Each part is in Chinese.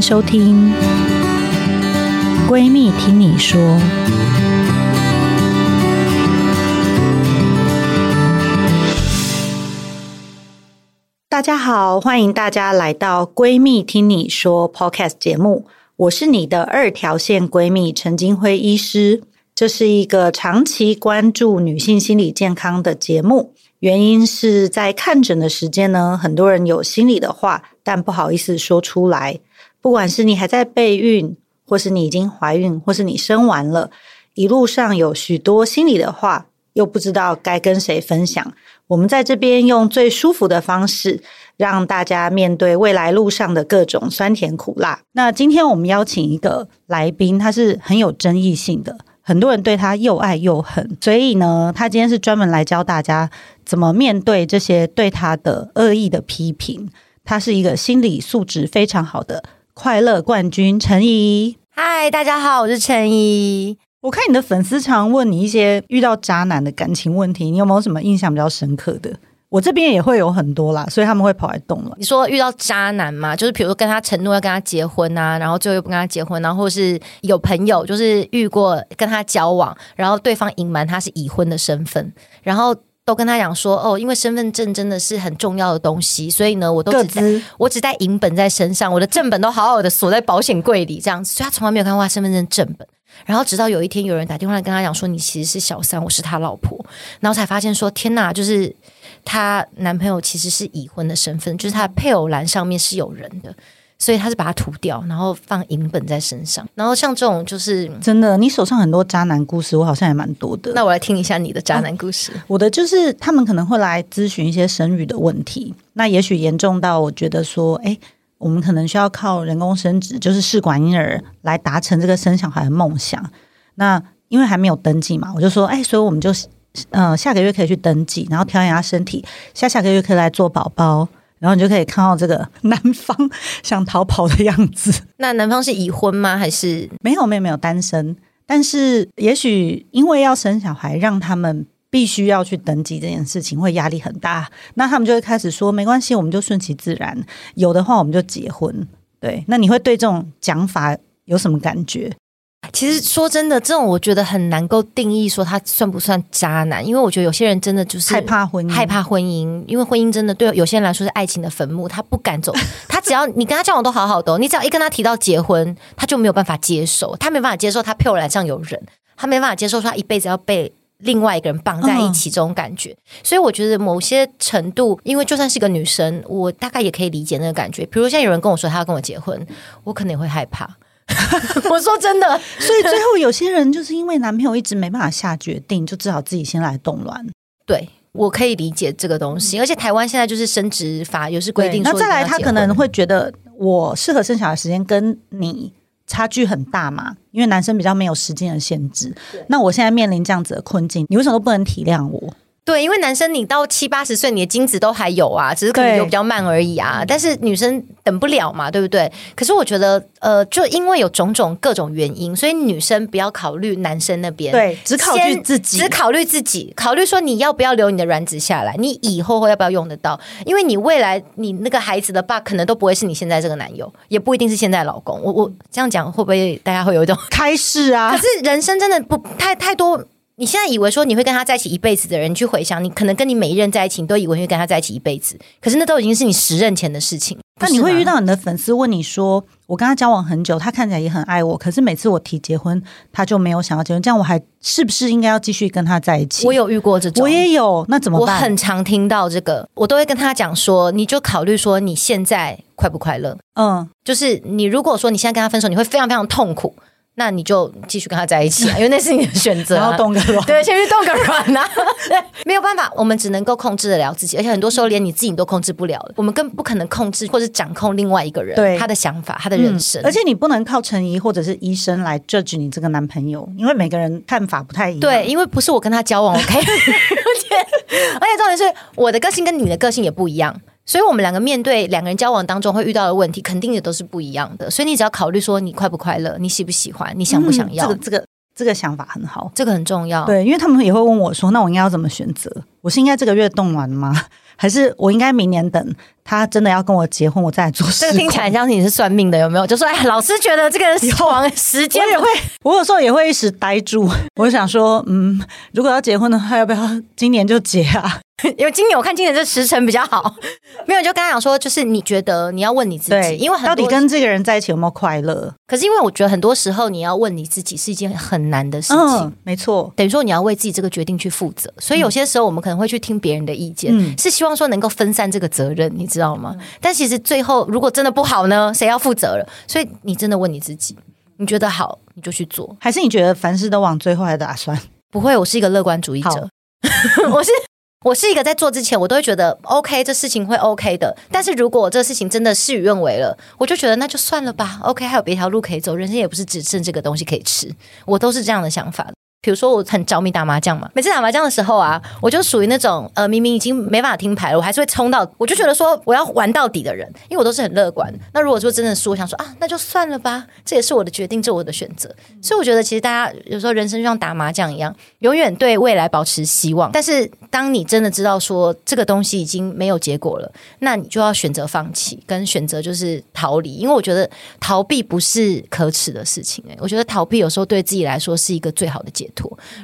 收听《闺蜜听你说》。大家好，欢迎大家来到《闺蜜听你说》Podcast 节目。我是你的二条线闺蜜陈金辉医师。这是一个长期关注女性心理健康的节目。原因是在看诊的时间呢，很多人有心里的话，但不好意思说出来。不管是你还在备孕，或是你已经怀孕，或是你生完了，一路上有许多心里的话，又不知道该跟谁分享。我们在这边用最舒服的方式，让大家面对未来路上的各种酸甜苦辣。那今天我们邀请一个来宾，他是很有争议性的。很多人对他又爱又恨，所以呢，他今天是专门来教大家怎么面对这些对他的恶意的批评。他是一个心理素质非常好的快乐冠军陈怡。嗨，大家好，我是陈怡。我看你的粉丝常问你一些遇到渣男的感情问题，你有没有什么印象比较深刻的？我这边也会有很多啦，所以他们会跑来动了。你说遇到渣男嘛，就是比如说跟他承诺要跟他结婚啊，然后最后又不跟他结婚，然后或是有朋友就是遇过跟他交往，然后对方隐瞒他是已婚的身份，然后都跟他讲说哦，因为身份证真的是很重要的东西，所以呢，我都只带我只带银本在身上，我的正本都好好的锁在保险柜里，这样子，所以他从来没有看过他身份证正本。然后直到有一天有人打电话来跟他讲说，你其实是小三，我是他老婆，然后才发现说天哪，就是。她男朋友其实是已婚的身份，就是他的配偶栏上面是有人的，所以他是把它涂掉，然后放银本在身上。然后像这种就是真的，你手上很多渣男故事，我好像也蛮多的。那我来听一下你的渣男故事。哦，我的就是他们可能会来咨询一些生育的问题，那也许严重到我觉得说，哎，我们可能需要靠人工生殖，就是试管婴儿来达成这个生小孩的梦想。那因为还没有登记嘛，我就说，哎，所以我们就。嗯、呃，下个月可以去登记，然后调养下身体，下下个月可以来做宝宝，然后你就可以看到这个男方想逃跑的样子。那男方是已婚吗？还是没有没有没有单身？但是也许因为要生小孩，让他们必须要去登记这件事情，会压力很大。那他们就会开始说，没关系，我们就顺其自然，有的话我们就结婚。对，那你会对这种讲法有什么感觉？其实说真的，这种我觉得很难够定义说他算不算渣男，因为我觉得有些人真的就是害怕婚姻，害怕婚姻，因为婚姻真的对有些人来说是爱情的坟墓，他不敢走。他只要你跟他交往都好好的，你只要一跟他提到结婚，他就没有办法接受，他没办法接受他配偶栏上有人，他没办法接受说他一辈子要被另外一个人绑在一起这种感觉。嗯、所以我觉得某些程度，因为就算是个女生，我大概也可以理解那个感觉。比如现在有人跟我说他要跟我结婚，我可能也会害怕。我说真的，所以最后有些人就是因为男朋友一直没办法下决定，就只好自己先来动乱。对，我可以理解这个东西，而且台湾现在就是生殖法有是规定说，那再来他可能会觉得我适合生小孩时间跟你差距很大嘛，因为男生比较没有时间的限制。那我现在面临这样子的困境，你为什么都不能体谅我？对，因为男生你到七八十岁，你的精子都还有啊，只是可能有比较慢而已啊。但是女生等不了嘛，对不对？可是我觉得，呃，就因为有种种各种原因，所以女生不要考虑男生那边，对，只考虑自己，只考虑自己，考虑说你要不要留你的卵子下来，你以后会要不要用得到？因为你未来你那个孩子的爸可能都不会是你现在这个男友，也不一定是现在老公。我我这样讲会不会大家会有一种开始啊？可是人生真的不太太多。你现在以为说你会跟他在一起一辈子的人，你去回想，你可能跟你每一任在一起，你都以为会跟他在一起一辈子，可是那都已经是你十任前的事情。那你会遇到你的粉丝问你说：“我跟他交往很久，他看起来也很爱我，可是每次我提结婚，他就没有想要结婚，这样我还是不是应该要继续跟他在一起？”我有遇过这种，我也有，那怎么办？我很常听到这个，我都会跟他讲说：“你就考虑说你现在快不快乐？嗯，就是你如果说你现在跟他分手，你会非常非常痛苦。”那你就继续跟他在一起啊，因为那是你的选择啊。然后动个卵，对，先去动个卵啊。对，没有办法，我们只能够控制得了自己，而且很多时候连你自己都控制不了。我们更不可能控制或者掌控另外一个人，他的想法、他的人生。而且你不能靠陈怡或者是医生来 judge 你这个男朋友，因为每个人看法不太一样。对，因为不是我跟他交往，OK。而且，而且重点是我的个性跟你的个性也不一样。所以，我们两个面对两个人交往当中会遇到的问题，肯定也都是不一样的。所以，你只要考虑说，你快不快乐，你喜不喜欢，你想不想要。嗯，这个这个这个想法很好，这个很重要。对，因为他们也会问我说，那我应该要怎么选择？我是应该这个月动完吗？还是我应该明年等他真的要跟我结婚，我再来做事？这个听起来像你是算命的，有没有？就说哎，老师觉得这个死亡时间 也会，我有时候也会一时呆住。我想说，嗯，如果要结婚的话，要不要今年就结啊？因为今年我看今年这时辰比较好，没有就刚刚讲说，就是你觉得你要问你自己，因为到底跟这个人在一起有没有快乐？可是因为我觉得很多时候你要问你自己是一件很难的事情，嗯、没错，等于说你要为自己这个决定去负责。所以有些时候我们可能会去听别人的意见，嗯、是希望说能够分散这个责任，你知道吗？嗯、但其实最后如果真的不好呢，谁要负责了？所以你真的问你自己，你觉得好你就去做，还是你觉得凡事都往最后来打算？不会，我是一个乐观主义者，我是。我是一个在做之前，我都会觉得 OK，这事情会 OK 的。但是如果这个事情真的事与愿违了，我就觉得那就算了吧。OK，还有别条路可以走，人生也不是只剩这个东西可以吃。我都是这样的想法。比如说我很着迷打麻将嘛，每次打麻将的时候啊，我就属于那种呃明明已经没办法听牌了，我还是会冲到，我就觉得说我要玩到底的人，因为我都是很乐观。那如果说真的输，我想说啊，那就算了吧，这也是我的决定，这我的选择。所以我觉得其实大家有时候人生就像打麻将一样，永远对未来保持希望。但是当你真的知道说这个东西已经没有结果了，那你就要选择放弃，跟选择就是逃离。因为我觉得逃避不是可耻的事情，欸，诶，我觉得逃避有时候对自己来说是一个最好的解。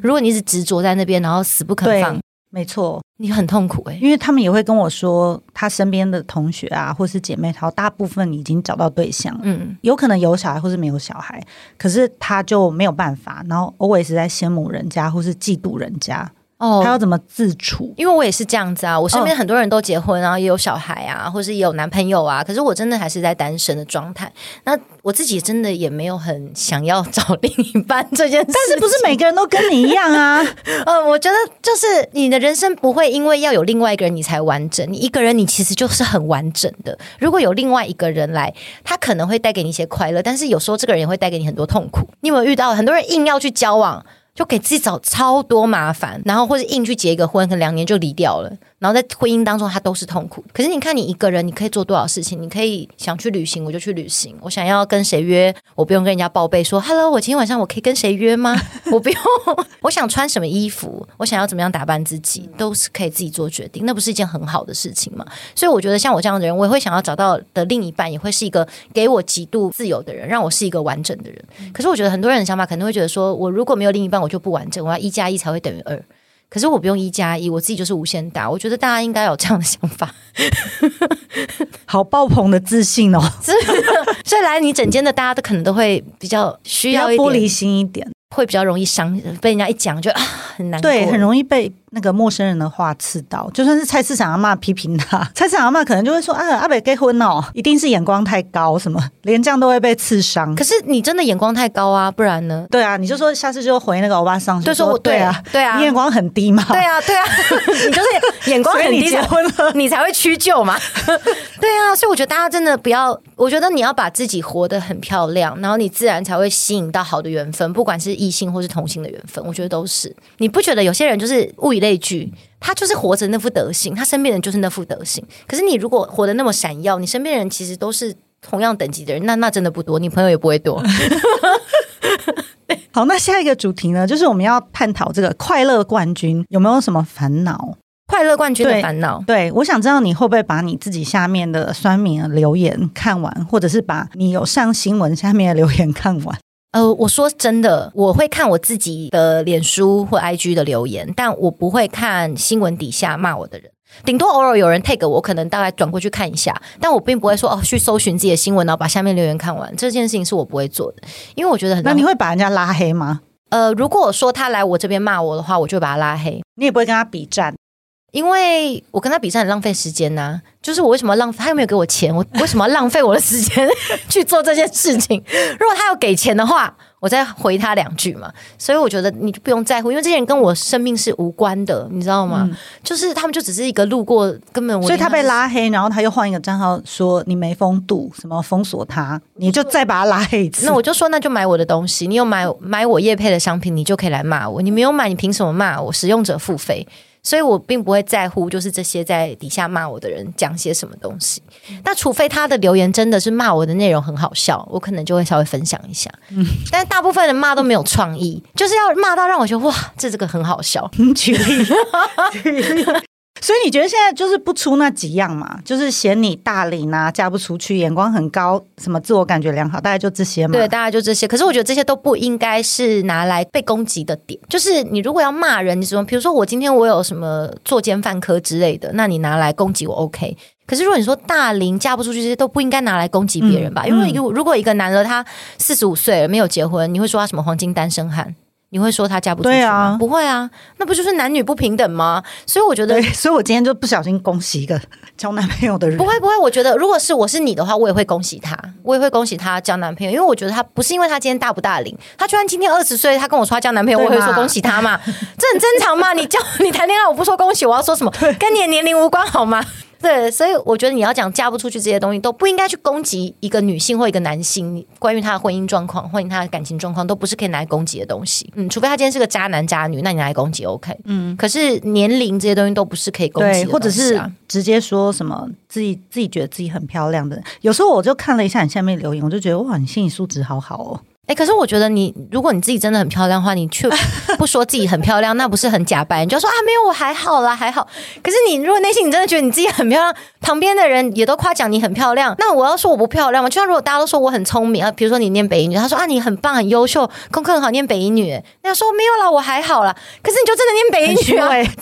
如果你一直执着在那边，然后死不肯放，没错，你很痛苦哎、欸。因为他们也会跟我说，他身边的同学啊，或是姐妹淘，大部分已经找到对象，嗯，有可能有小孩，或是没有小孩，可是他就没有办法，然后 always 在羡慕人家，或是嫉妒人家。哦，他要怎么自处？因为我也是这样子啊，我身边很多人都结婚，然后也有小孩啊，或是也有男朋友啊，可是我真的还是在单身的状态。那我自己真的也没有很想要找另一半这件事，但是不是每个人都跟你一样啊？呃，我觉得就是你的人生不会因为要有另外一个人你才完整，你一个人你其实就是很完整的。如果有另外一个人来，他可能会带给你一些快乐，但是有时候这个人也会带给你很多痛苦。你有没有遇到很多人硬要去交往？就给自己找超多麻烦，然后或者硬去结一个婚，可能两年就离掉了。然后在婚姻当中，他都是痛苦。可是你看，你一个人，你可以做多少事情？你可以想去旅行，我就去旅行。我想要跟谁约，我不用跟人家报备说，Hello，我今天晚上我可以跟谁约吗？我不用。我想穿什么衣服，我想要怎么样打扮自己，都是可以自己做决定。那不是一件很好的事情吗？所以我觉得，像我这样的人，我也会想要找到的另一半，也会是一个给我极度自由的人，让我是一个完整的人。可是我觉得很多人的想法可能会觉得说，我如果没有另一半，我就不完整。我要一加一才会等于二。可是我不用一加一，我自己就是无限大。我觉得大家应该有这样的想法，好爆棚的自信哦！所以来你整间的大家都可能都会比较需要玻璃心一点，会比较容易伤，被人家一讲就啊很难过，对，很容易被。那个陌生人的话刺到，就算是菜市场阿嬷批评他，菜市场阿嬷可能就会说：“啊，阿北结婚哦，一定是眼光太高，什么连这样都会被刺伤。”可是你真的眼光太高啊，不然呢？对啊，你就说下次就回那个欧巴桑，就说我对啊，对啊，你眼光很低嘛？对啊，对啊，你就是眼光很低，结婚了你才会屈就嘛？对啊，所以我觉得大家真的不要，我觉得你要把自己活得很漂亮，然后你自然才会吸引到好的缘分，不管是异性或是同性的缘分，我觉得都是。你不觉得有些人就是物以类聚？他就是活着那副德行，他身边人就是那副德行。可是你如果活得那么闪耀，你身边人其实都是同样等级的人，那那真的不多，你朋友也不会多。好，那下一个主题呢，就是我们要探讨这个快乐冠军有没有什么烦恼？快乐冠军的烦恼，对，我想知道你会不会把你自己下面的酸民留言看完，或者是把你有上新闻下面的留言看完。呃，我说真的，我会看我自己的脸书或 IG 的留言，但我不会看新闻底下骂我的人。顶多偶尔有人 tag 我，可能大概转过去看一下，但我并不会说哦，去搜寻自己的新闻，然后把下面留言看完。这件事情是我不会做的，因为我觉得很。那你会把人家拉黑吗？呃，如果我说他来我这边骂我的话，我就会把他拉黑。你也不会跟他比战。因为我跟他比赛很浪费时间呐、啊，就是我为什么要浪费？他又没有给我钱，我 为什么要浪费我的时间去做这件事情？如果他要给钱的话，我再回他两句嘛。所以我觉得你就不用在乎，因为这些人跟我生命是无关的，你知道吗？嗯、就是他们就只是一个路过，根本我所以他被拉黑，然后他又换一个账号说你没风度，什么封锁他，你就再把他拉黑一次。那我就说那就买我的东西，你有买买我叶配的商品，你就可以来骂我。你没有买，你凭什么骂我？使用者付费。所以我并不会在乎，就是这些在底下骂我的人讲些什么东西。那除非他的留言真的是骂我的内容很好笑，我可能就会稍微分享一下。嗯，但大部分人骂都没有创意，就是要骂到让我觉得哇，这这个很好笑。举例，举例。所以你觉得现在就是不出那几样嘛？就是嫌你大龄啊，嫁不出去，眼光很高，什么自我感觉良好，大概就这些嘛。对，大概就这些。可是我觉得这些都不应该是拿来被攻击的点。就是你如果要骂人，你什么？比如说我今天我有什么作奸犯科之类的，那你拿来攻击我 OK。可是如果你说大龄嫁不出去，这些都不应该拿来攻击别人吧？嗯、因为如如果一个男的他四十五岁了没有结婚，你会说他什么黄金单身汉？你会说他嫁不出去吗？对啊，不会啊，那不就是男女不平等吗？所以我觉得，所以我今天就不小心恭喜一个 交男朋友的人。不会不会，我觉得如果是我是你的话，我也会恭喜他，我也会恭喜他交男朋友，因为我觉得他不是因为他今天大不大龄，他居然今天二十岁，他跟我说他交男朋友，我会说恭喜他嘛，这很正常嘛。你交 你谈恋爱，我不说恭喜，我要说什么？跟你的年龄无关好吗？对，所以我觉得你要讲嫁不出去这些东西，都不应该去攻击一个女性或一个男性。关于他的婚姻状况，或者他的感情状况，都不是可以拿来攻击的东西。嗯，除非他今天是个渣男渣女，那你拿来攻击 OK。嗯，可是年龄这些东西都不是可以攻击的，啊，或者是直接说什么自己自己觉得自己很漂亮的。有时候我就看了一下你下面留言，我就觉得哇，你心理素质好好哦。哎、欸，可是我觉得你，如果你自己真的很漂亮的话，你却 不说自己很漂亮，那不是很假白？你就说啊，没有，我还好啦，还好。可是你如果内心你真的觉得你自己很漂亮，旁边的人也都夸奖你很漂亮，那我要说我不漂亮吗？就像如果大家都说我很聪明啊，比如说你念北一女，他说啊你很棒很优秀，功课很好，念北一女，那要说没有啦，我还好啦。可是你就真的念北一女啊，不然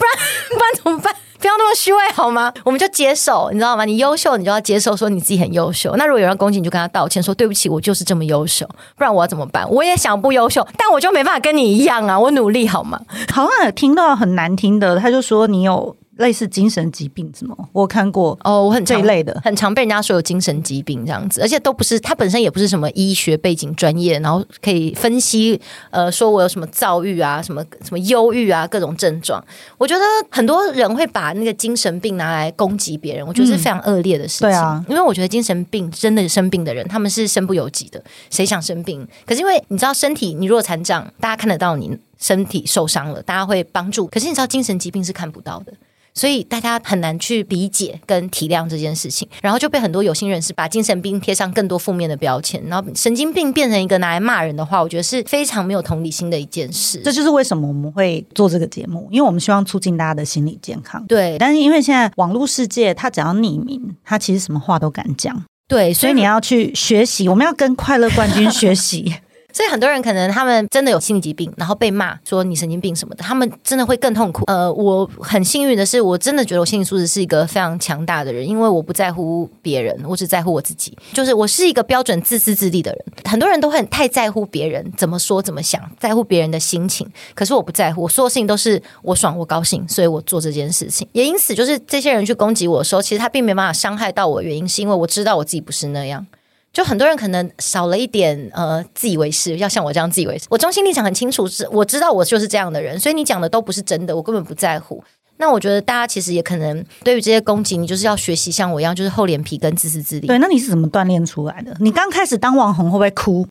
不然怎么办？不要那么虚伪好吗？我们就接受，你知道吗？你优秀，你就要接受，说你自己很优秀。那如果有人攻击你，就跟他道歉，说对不起，我就是这么优秀，不然我要怎么办？我也想不优秀，但我就没办法跟你一样啊！我努力好吗？好像有听到很难听的，他就说你有。类似精神疾病什么？我看过哦，我很这一类的，很常被人家说有精神疾病这样子，而且都不是他本身也不是什么医学背景专业，然后可以分析呃，说我有什么躁郁啊，什么什么忧郁啊，各种症状。我觉得很多人会把那个精神病拿来攻击别人，我觉得是非常恶劣的事情。嗯、对啊，因为我觉得精神病真的生病的人，他们是身不由己的，谁想生病？可是因为你知道，身体你如果残障，大家看得到你身体受伤了，大家会帮助。可是你知道，精神疾病是看不到的。所以大家很难去理解跟体谅这件事情，然后就被很多有心人士把精神病贴上更多负面的标签，然后神经病变成一个拿来骂人的话，我觉得是非常没有同理心的一件事。这就是为什么我们会做这个节目，因为我们希望促进大家的心理健康。对，但是因为现在网络世界，他只要匿名，他其实什么话都敢讲。对，所以你要去学习，我们要跟快乐冠军学习。所以很多人可能他们真的有心理疾病，然后被骂说你神经病什么的，他们真的会更痛苦。呃，我很幸运的是，我真的觉得我心理素质是一个非常强大的人，因为我不在乎别人，我只在乎我自己。就是我是一个标准自私自利的人。很多人都会很太在乎别人怎么说怎么想，在乎别人的心情，可是我不在乎，我所有事情都是我爽我高兴，所以我做这件事情。也因此，就是这些人去攻击我的时候，其实他并没有办法伤害到我原因，是因为我知道我自己不是那样。就很多人可能少了一点呃自以为是，要像我这样自以为是。我中心立场很清楚，是我知道我就是这样的人，所以你讲的都不是真的，我根本不在乎。那我觉得大家其实也可能对于这些攻击，你就是要学习像我一样，就是厚脸皮跟自私自利。对，那你是怎么锻炼出来的？你刚开始当网红会不会哭？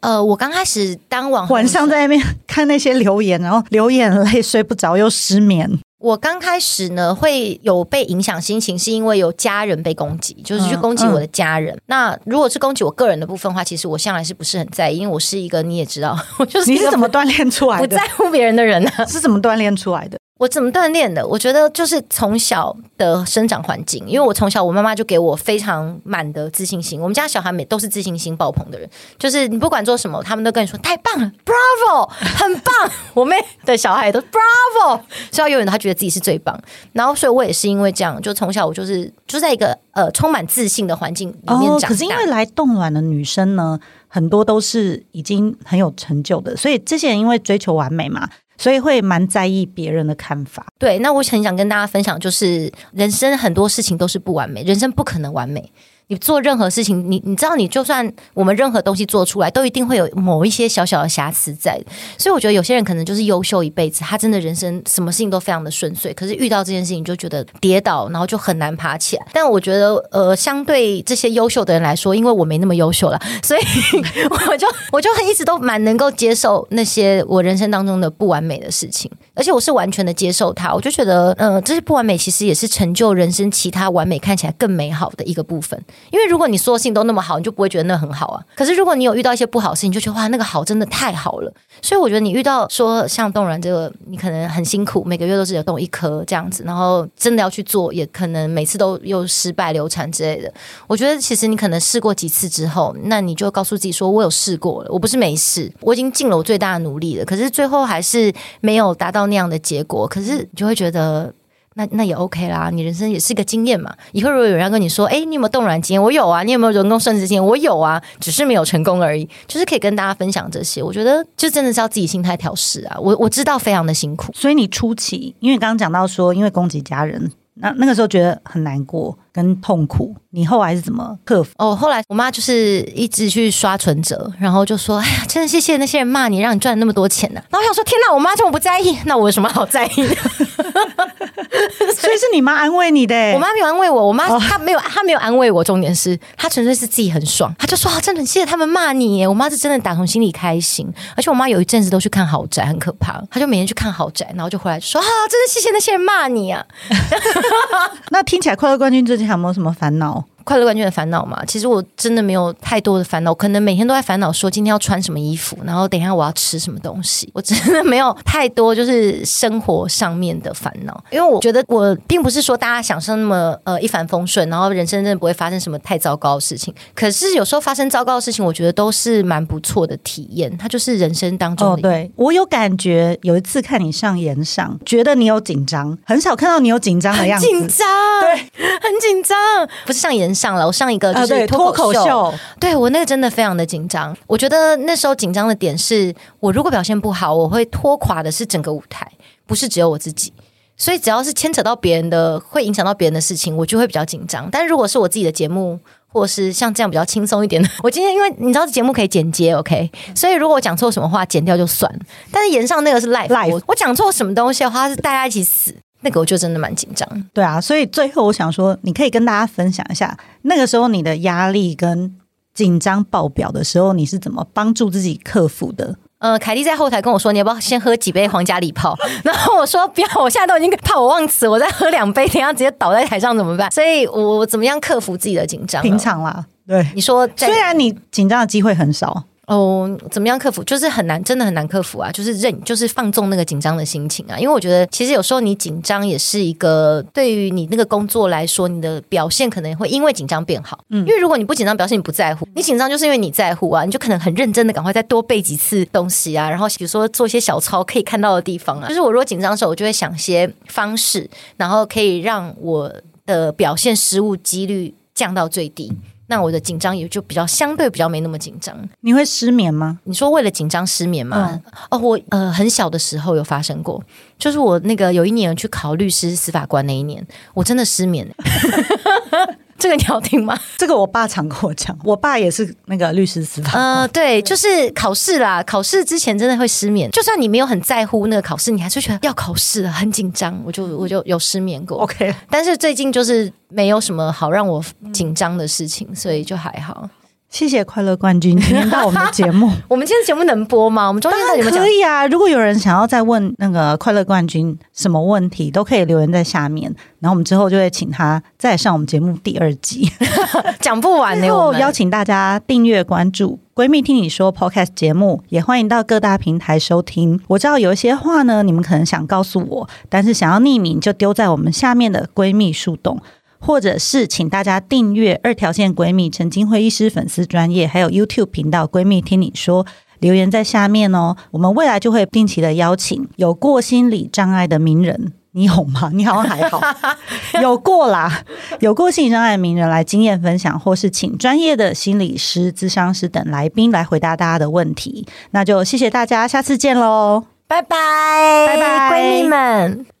呃，我刚开始当网红，晚上在那边看那些留言，然后流眼泪，睡不着又失眠。我刚开始呢，会有被影响心情，是因为有家人被攻击，就是去攻击我的家人。嗯嗯、那如果是攻击我个人的部分的话，其实我向来是不是很在意，因为我是一个你也知道，我就是你是怎么锻炼出来的？不在乎别人的人呢？是怎么锻炼出来的？我怎么锻炼的？我觉得就是从小的生长环境，因为我从小我妈妈就给我非常满的自信心。我们家小孩每都是自信心爆棚的人，就是你不管做什么，他们都跟你说太棒了，Bravo，很棒。我妹的小孩都 Bravo，所以永远他觉得自己是最棒。然后，所以我也是因为这样，就从小我就是就在一个呃充满自信的环境里面长大。可是因为来冻卵的女生呢，很多都是已经很有成就的，所以这些人因为追求完美嘛。所以会蛮在意别人的看法。对，那我很想跟大家分享，就是人生很多事情都是不完美，人生不可能完美。你做任何事情，你你知道，你就算我们任何东西做出来，都一定会有某一些小小的瑕疵在。所以我觉得有些人可能就是优秀一辈子，他真的人生什么事情都非常的顺遂，可是遇到这件事情就觉得跌倒，然后就很难爬起来。但我觉得，呃，相对这些优秀的人来说，因为我没那么优秀了，所以 我就我就一直都蛮能够接受那些我人生当中的不完美的事情，而且我是完全的接受它。我就觉得，呃，这些不完美其实也是成就人生其他完美看起来更美好的一个部分。因为如果你所有事情都那么好，你就不会觉得那很好啊。可是如果你有遇到一些不好的事情，你就觉得哇，那个好真的太好了。所以我觉得你遇到说像冻卵这个，你可能很辛苦，每个月都只有冻一颗这样子，然后真的要去做，也可能每次都又失败流产之类的。我觉得其实你可能试过几次之后，那你就告诉自己说，我有试过了，我不是没试，我已经尽了我最大的努力了。可是最后还是没有达到那样的结果，可是你就会觉得。那那也 OK 啦，你人生也是个经验嘛。以后如果有人要跟你说，哎，你有没有动卵经验？我有啊。你有没有人工生殖经验？我有啊，只是没有成功而已。就是可以跟大家分享这些。我觉得就真的是要自己心态调试啊。我我知道非常的辛苦，所以你初期，因为刚刚讲到说，因为攻击家人，那那个时候觉得很难过。跟痛苦，你后来是怎么克服？哦，后来我妈就是一直去刷存折，然后就说：“哎呀，真的谢谢那些人骂你，让你赚了那么多钱呢、啊。”然后我想说：“天哪，我妈这么不在意，那我有什么好在意的？” 所以是你妈安慰你的。我妈没有安慰我，我妈她没有，她没有安慰我。重点是她纯粹是自己很爽，她就说：“啊，真的很谢谢他们骂你。”我妈是真的打从心里开心，而且我妈有一阵子都去看豪宅，很可怕。她就每天去看豪宅，然后就回来就说：“啊，真的谢谢那些人骂你啊。” 那听起来快乐冠军最近有没有什么烦恼？快乐冠军的烦恼嘛，其实我真的没有太多的烦恼，可能每天都在烦恼说今天要穿什么衣服，然后等一下我要吃什么东西。我真的没有太多就是生活上面的烦恼，因为我觉得我并不是说大家想象那么呃一帆风顺，然后人生真的不会发生什么太糟糕的事情。可是有时候发生糟糕的事情，我觉得都是蛮不错的体验，它就是人生当中的。哦，对，我有感觉，有一次看你上演上，觉得你有紧张，很少看到你有紧张的样子，紧张，对，很紧张，不是上演。上了，我上一个就是脱口秀，呃、对，对我那个真的非常的紧张。我觉得那时候紧张的点是，我如果表现不好，我会拖垮的是整个舞台，不是只有我自己。所以只要是牵扯到别人的，会影响到别人的事情，我就会比较紧张。但如果是我自己的节目，或者是像这样比较轻松一点的，我今天因为你知道节目可以剪接，OK，所以如果我讲错什么话，剪掉就算了。但是演上那个是 live，, live 我，我讲错什么东西的话，是大家一起死。那个我就真的蛮紧张，对啊，所以最后我想说，你可以跟大家分享一下，那个时候你的压力跟紧张爆表的时候，你是怎么帮助自己克服的？呃，凯蒂在后台跟我说，你要不要先喝几杯皇家礼炮？然后我说不要，我现在都已经怕我忘词，我再喝两杯，等下直接倒在台上怎么办？所以我，我怎么样克服自己的紧张？平常啦，对，你说，虽然你紧张的机会很少。哦，怎么样克服？就是很难，真的很难克服啊！就是认，就是放纵那个紧张的心情啊。因为我觉得，其实有时候你紧张也是一个对于你那个工作来说，你的表现可能会因为紧张变好。嗯，因为如果你不紧张，表示你不在乎；你紧张就是因为你在乎啊，你就可能很认真的赶快再多背几次东西啊。然后比如说做一些小抄可以看到的地方啊。就是我如果紧张的时候，我就会想些方式，然后可以让我的表现失误几率降到最低。那我的紧张也就比较相对比较没那么紧张。你会失眠吗？你说为了紧张失眠吗？嗯、哦，我呃很小的时候有发生过，就是我那个有一年去考律师、司法官那一年，我真的失眠。这个你要听吗？这个我爸常跟我讲，我爸也是那个律师司法。呃，对，就是考试啦，考试之前真的会失眠。就算你没有很在乎那个考试，你还是觉得要考试了，很紧张。我就我就有失眠过。OK，但是最近就是没有什么好让我紧张的事情，所以就还好。谢谢快乐冠军今天到我们的节目。我们今天节目能播吗？我们中间到底有有？可以啊。如果有人想要再问那个快乐冠军什么问题，都可以留言在下面。然后我们之后就会请他再上我们节目第二集，讲不完呢。然后邀请大家订阅关注“闺蜜听你说 ”Podcast 节目，也欢迎到各大平台收听。我知道有一些话呢，你们可能想告诉我，但是想要匿名，就丢在我们下面的闺蜜树洞。或者是请大家订阅二条线闺蜜陈金辉医师粉丝专业，还有 YouTube 频道闺蜜听你说，留言在下面哦。我们未来就会定期的邀请有过心理障碍的名人，你有吗？你好像还好，有过啦，有过心理障碍的名人来经验分享，或是请专业的心理师、咨商师等来宾来回答大家的问题。那就谢谢大家，下次见喽，拜拜，拜拜，闺蜜们。